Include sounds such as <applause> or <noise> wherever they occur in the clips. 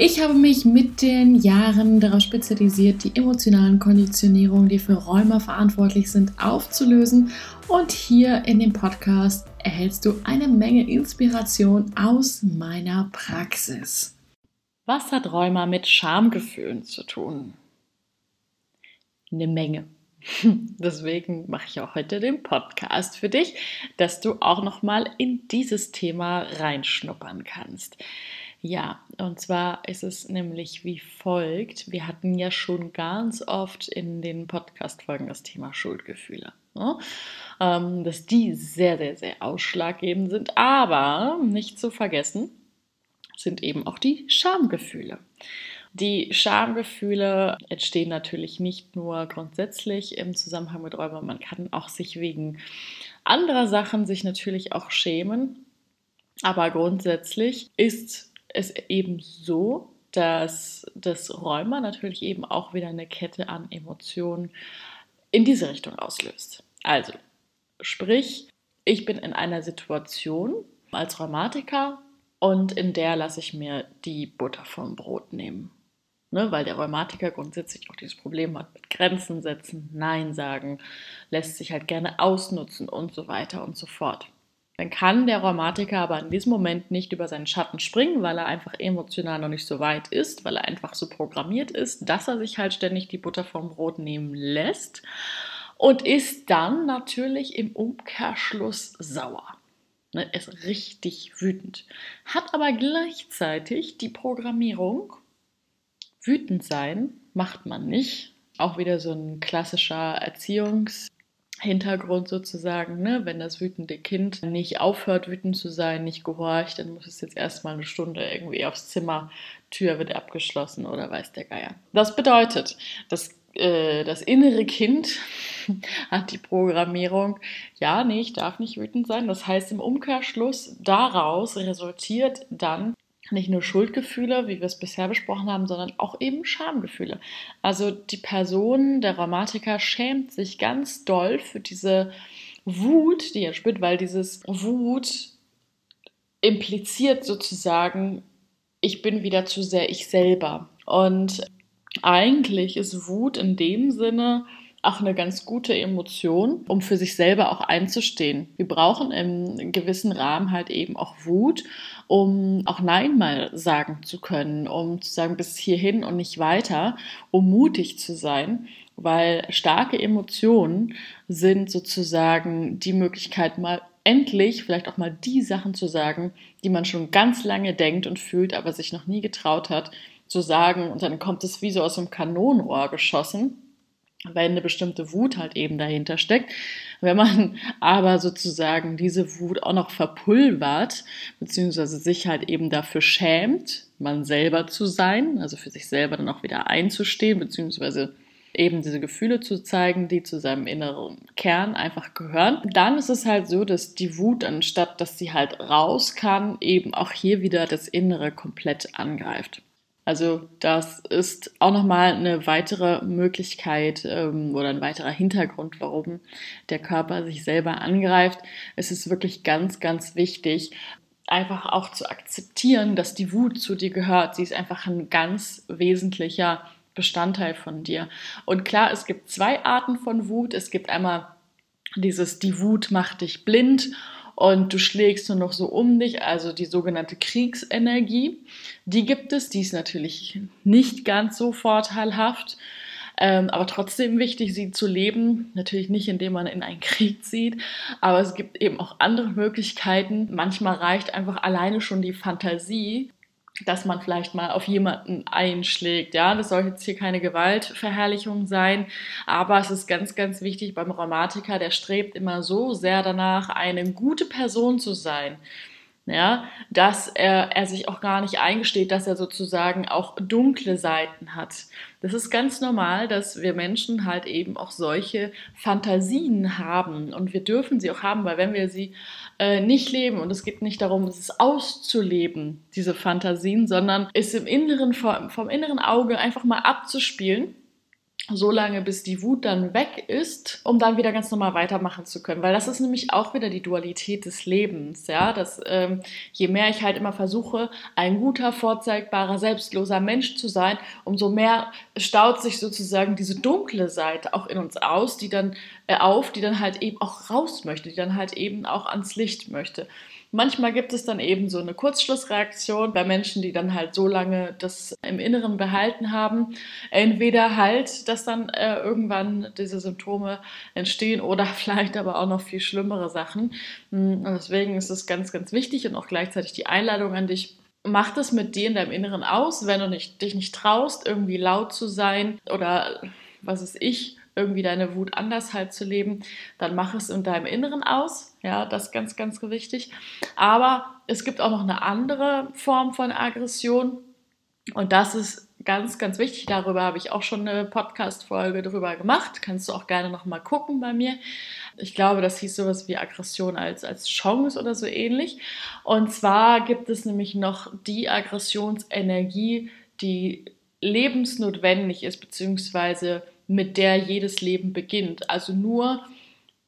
Ich habe mich mit den Jahren darauf spezialisiert, die emotionalen Konditionierungen, die für Rheuma verantwortlich sind, aufzulösen. Und hier in dem Podcast erhältst du eine Menge Inspiration aus meiner Praxis. Was hat Rheuma mit Schamgefühlen zu tun? Eine Menge. <laughs> Deswegen mache ich auch heute den Podcast für dich, dass du auch noch mal in dieses Thema reinschnuppern kannst. Ja, und zwar ist es nämlich wie folgt. Wir hatten ja schon ganz oft in den Podcast-Folgen das Thema Schuldgefühle. Ne? Ähm, dass die sehr, sehr, sehr ausschlaggebend sind. Aber nicht zu vergessen sind eben auch die Schamgefühle. Die Schamgefühle entstehen natürlich nicht nur grundsätzlich im Zusammenhang mit Räumen, man kann auch sich wegen anderer Sachen sich natürlich auch schämen. Aber grundsätzlich ist es eben so, dass das Rheuma natürlich eben auch wieder eine Kette an Emotionen in diese Richtung auslöst. Also, sprich, ich bin in einer Situation als Rheumatiker und in der lasse ich mir die Butter vom Brot nehmen. Ne, weil der Rheumatiker grundsätzlich auch dieses Problem hat mit Grenzen setzen, Nein sagen, lässt sich halt gerne ausnutzen und so weiter und so fort. Dann kann der Rheumatiker aber in diesem Moment nicht über seinen Schatten springen, weil er einfach emotional noch nicht so weit ist, weil er einfach so programmiert ist, dass er sich halt ständig die Butter vom Brot nehmen lässt und ist dann natürlich im Umkehrschluss sauer. Ne, ist richtig wütend. Hat aber gleichzeitig die Programmierung, wütend sein macht man nicht. Auch wieder so ein klassischer Erziehungs- Hintergrund sozusagen, ne? wenn das wütende Kind nicht aufhört, wütend zu sein, nicht gehorcht, dann muss es jetzt erstmal eine Stunde irgendwie aufs Zimmer, Tür wird abgeschlossen oder weiß der Geier. Das bedeutet, dass äh, das innere Kind <laughs> hat die Programmierung, ja, nee, ich darf nicht wütend sein. Das heißt, im Umkehrschluss daraus resultiert dann nicht nur Schuldgefühle, wie wir es bisher besprochen haben, sondern auch eben Schamgefühle. Also die Person, der Rheumatiker, schämt sich ganz doll für diese Wut, die er spürt, weil dieses Wut impliziert sozusagen, ich bin wieder zu sehr ich selber. Und eigentlich ist Wut in dem Sinne auch eine ganz gute Emotion, um für sich selber auch einzustehen. Wir brauchen im gewissen Rahmen halt eben auch Wut, um auch Nein mal sagen zu können, um zu sagen, bis hierhin und nicht weiter, um mutig zu sein, weil starke Emotionen sind sozusagen die Möglichkeit, mal endlich vielleicht auch mal die Sachen zu sagen, die man schon ganz lange denkt und fühlt, aber sich noch nie getraut hat zu sagen. Und dann kommt es wie so aus einem Kanonenrohr geschossen weil eine bestimmte Wut halt eben dahinter steckt. Wenn man <laughs> aber sozusagen diese Wut auch noch verpulvert, beziehungsweise sich halt eben dafür schämt, man selber zu sein, also für sich selber dann auch wieder einzustehen, beziehungsweise eben diese Gefühle zu zeigen, die zu seinem inneren Kern einfach gehören, dann ist es halt so, dass die Wut, anstatt dass sie halt raus kann, eben auch hier wieder das Innere komplett angreift. Also das ist auch nochmal eine weitere Möglichkeit ähm, oder ein weiterer Hintergrund, warum der Körper sich selber angreift. Es ist wirklich ganz, ganz wichtig, einfach auch zu akzeptieren, dass die Wut zu dir gehört. Sie ist einfach ein ganz wesentlicher Bestandteil von dir. Und klar, es gibt zwei Arten von Wut. Es gibt einmal dieses, die Wut macht dich blind und du schlägst nur noch so um dich, also die sogenannte Kriegsenergie. Die gibt es, die ist natürlich nicht ganz so vorteilhaft, ähm, aber trotzdem wichtig, sie zu leben. Natürlich nicht, indem man in einen Krieg zieht, aber es gibt eben auch andere Möglichkeiten. Manchmal reicht einfach alleine schon die Fantasie, dass man vielleicht mal auf jemanden einschlägt. Ja, das soll jetzt hier keine Gewaltverherrlichung sein, aber es ist ganz, ganz wichtig beim Rheumatiker, der strebt immer so sehr danach, eine gute Person zu sein, ja, dass er, er sich auch gar nicht eingesteht, dass er sozusagen auch dunkle Seiten hat. Das ist ganz normal, dass wir Menschen halt eben auch solche Fantasien haben und wir dürfen sie auch haben, weil wenn wir sie äh, nicht leben und es geht nicht darum, es auszuleben, diese Fantasien, sondern es im Inneren, vom, vom inneren Auge einfach mal abzuspielen so lange, bis die Wut dann weg ist, um dann wieder ganz normal weitermachen zu können. Weil das ist nämlich auch wieder die Dualität des Lebens, ja. Dass ähm, je mehr ich halt immer versuche, ein guter, vorzeigbarer, selbstloser Mensch zu sein, umso mehr staut sich sozusagen diese dunkle Seite auch in uns aus, die dann äh, auf, die dann halt eben auch raus möchte, die dann halt eben auch ans Licht möchte. Manchmal gibt es dann eben so eine Kurzschlussreaktion bei Menschen, die dann halt so lange das im Inneren behalten haben. Entweder halt, dass dann äh, irgendwann diese Symptome entstehen oder <laughs> vielleicht aber auch noch viel schlimmere Sachen. Hm, und deswegen ist es ganz, ganz wichtig und auch gleichzeitig die Einladung an dich, mach das mit dir in deinem Inneren aus, wenn du nicht, dich nicht traust, irgendwie laut zu sein oder was ist ich, irgendwie deine Wut anders halt zu leben, dann mach es in deinem Inneren aus. Ja, das ist ganz, ganz wichtig. Aber es gibt auch noch eine andere Form von Aggression. Und das ist ganz, ganz wichtig. Darüber habe ich auch schon eine Podcast-Folge drüber gemacht. Kannst du auch gerne nochmal gucken bei mir. Ich glaube, das hieß sowas wie Aggression als, als Chance oder so ähnlich. Und zwar gibt es nämlich noch die Aggressionsenergie, die lebensnotwendig ist, beziehungsweise mit der jedes Leben beginnt. Also nur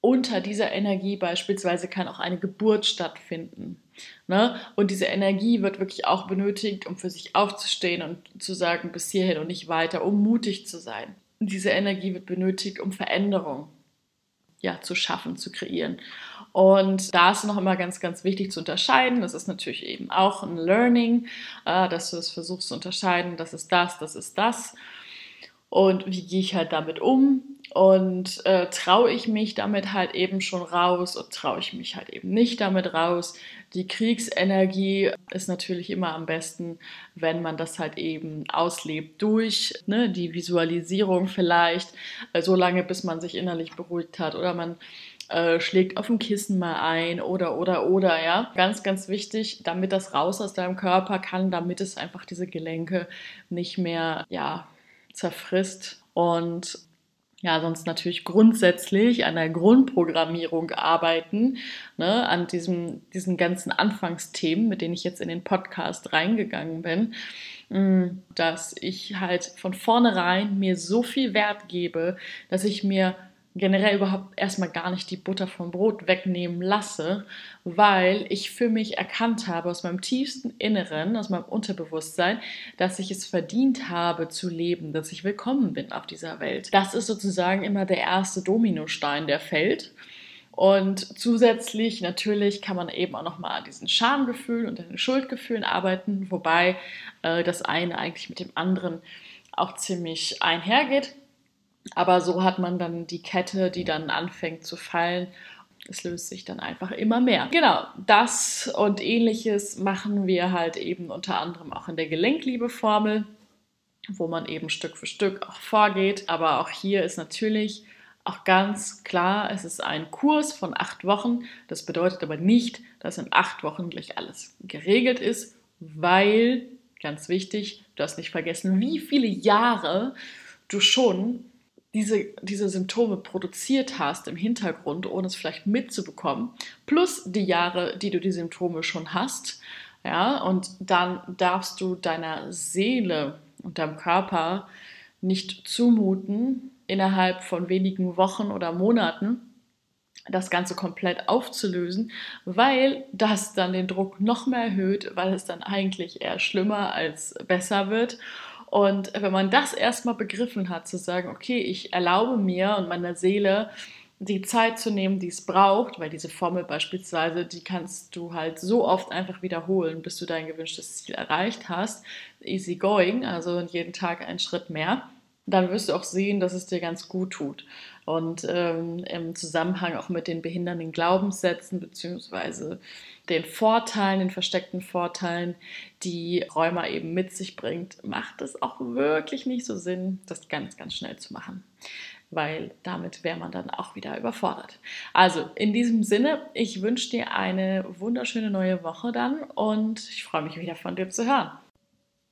unter dieser Energie beispielsweise kann auch eine Geburt stattfinden. Ne? Und diese Energie wird wirklich auch benötigt, um für sich aufzustehen und zu sagen, bis hierhin und nicht weiter, um mutig zu sein. Und diese Energie wird benötigt, um Veränderung ja, zu schaffen, zu kreieren. Und da ist noch immer ganz, ganz wichtig zu unterscheiden. Das ist natürlich eben auch ein Learning, äh, dass du es versuchst zu unterscheiden, das ist das, das ist das und wie gehe ich halt damit um und äh, traue ich mich damit halt eben schon raus und traue ich mich halt eben nicht damit raus. Die Kriegsenergie ist natürlich immer am besten, wenn man das halt eben auslebt durch ne, die Visualisierung vielleicht, äh, so lange bis man sich innerlich beruhigt hat oder man äh, schlägt auf dem Kissen mal ein oder oder oder ja. Ganz, ganz wichtig, damit das raus aus deinem Körper kann, damit es einfach diese Gelenke nicht mehr, ja, zerfrisst und ja, sonst natürlich grundsätzlich an der Grundprogrammierung arbeiten, ne, an diesem, diesen ganzen Anfangsthemen, mit denen ich jetzt in den Podcast reingegangen bin, mm, dass ich halt von vornherein mir so viel Wert gebe, dass ich mir generell überhaupt erstmal gar nicht die Butter vom Brot wegnehmen lasse, weil ich für mich erkannt habe aus meinem tiefsten Inneren, aus meinem Unterbewusstsein, dass ich es verdient habe zu leben, dass ich willkommen bin auf dieser Welt. Das ist sozusagen immer der erste Dominostein, der fällt. Und zusätzlich natürlich kann man eben auch nochmal an diesen Schamgefühlen und den Schuldgefühlen arbeiten, wobei äh, das eine eigentlich mit dem anderen auch ziemlich einhergeht. Aber so hat man dann die Kette, die dann anfängt zu fallen. Es löst sich dann einfach immer mehr. Genau, das und ähnliches machen wir halt eben unter anderem auch in der Gelenkliebeformel, wo man eben Stück für Stück auch vorgeht. Aber auch hier ist natürlich auch ganz klar, es ist ein Kurs von acht Wochen. Das bedeutet aber nicht, dass in acht Wochen gleich alles geregelt ist, weil, ganz wichtig, du hast nicht vergessen, wie viele Jahre du schon diese, diese Symptome produziert hast im Hintergrund, ohne es vielleicht mitzubekommen, plus die Jahre, die du die Symptome schon hast, ja, und dann darfst du deiner Seele und deinem Körper nicht zumuten, innerhalb von wenigen Wochen oder Monaten das Ganze komplett aufzulösen, weil das dann den Druck noch mehr erhöht, weil es dann eigentlich eher schlimmer als besser wird und wenn man das erstmal begriffen hat, zu sagen, okay, ich erlaube mir und meiner Seele die Zeit zu nehmen, die es braucht, weil diese Formel beispielsweise, die kannst du halt so oft einfach wiederholen, bis du dein gewünschtes Ziel erreicht hast. Easy going, also jeden Tag einen Schritt mehr. Dann wirst du auch sehen, dass es dir ganz gut tut. Und ähm, im Zusammenhang auch mit den behindernden Glaubenssätzen beziehungsweise den Vorteilen, den versteckten Vorteilen, die Rheuma eben mit sich bringt, macht es auch wirklich nicht so Sinn, das ganz, ganz schnell zu machen. weil damit wäre man dann auch wieder überfordert. Also in diesem Sinne, ich wünsche dir eine wunderschöne neue Woche dann und ich freue mich wieder von dir zu hören.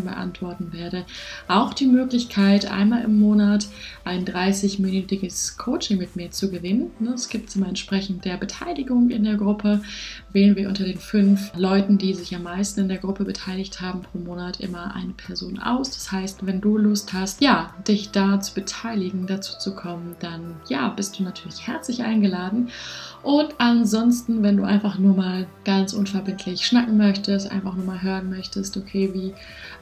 Fragen beantworten werde. Auch die Möglichkeit, einmal im Monat ein 30-minütiges Coaching mit mir zu gewinnen. Es gibt immer entsprechend der Beteiligung in der Gruppe. Wählen wir unter den fünf Leuten, die sich am meisten in der Gruppe beteiligt haben, pro Monat immer eine Person aus. Das heißt, wenn du Lust hast, ja, dich da zu beteiligen, dazu zu kommen, dann ja, bist du natürlich herzlich eingeladen. Und ansonsten, wenn du einfach nur mal ganz unverbindlich schnacken möchtest, einfach nur mal hören möchtest, okay, wie